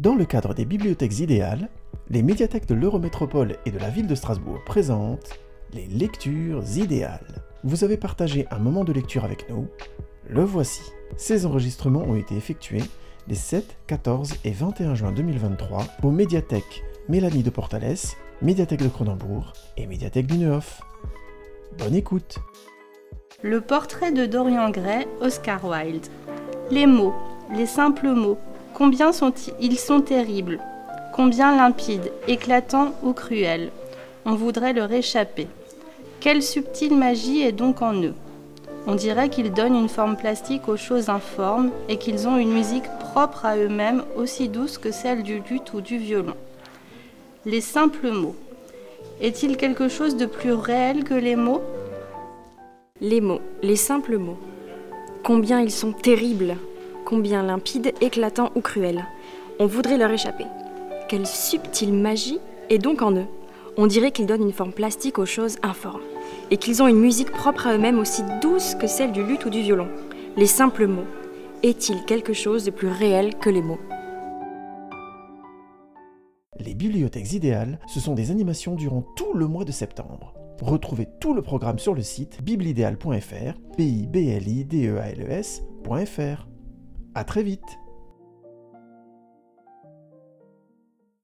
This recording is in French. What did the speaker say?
Dans le cadre des bibliothèques idéales, les médiathèques de l'Eurométropole et de la ville de Strasbourg présentent les lectures idéales. Vous avez partagé un moment de lecture avec nous, le voici. Ces enregistrements ont été effectués les 7, 14 et 21 juin 2023 aux médiathèques Mélanie de Portales, médiathèque de Cronenbourg et médiathèque du Neuf. Bonne écoute Le portrait de Dorian Gray, Oscar Wilde. Les mots, les simples mots, combien sont-ils? Sont terribles, combien limpides, éclatants ou cruels. On voudrait leur échapper. Quelle subtile magie est donc en eux? On dirait qu'ils donnent une forme plastique aux choses informes et qu'ils ont une musique propre à eux-mêmes aussi douce que celle du luth ou du violon. Les simples mots. Est-il quelque chose de plus réel que les mots? Les mots, les simples mots. Combien ils sont terribles, combien limpides, éclatants ou cruels. On voudrait leur échapper. Quelle subtile magie est donc en eux On dirait qu'ils donnent une forme plastique aux choses informes, et qu'ils ont une musique propre à eux-mêmes aussi douce que celle du luth ou du violon. Les simples mots. Est-il quelque chose de plus réel que les mots Les bibliothèques idéales, ce sont des animations durant tout le mois de septembre. Retrouvez tout le programme sur le site biblidéal.fr, b i b l i d e a l e. À très vite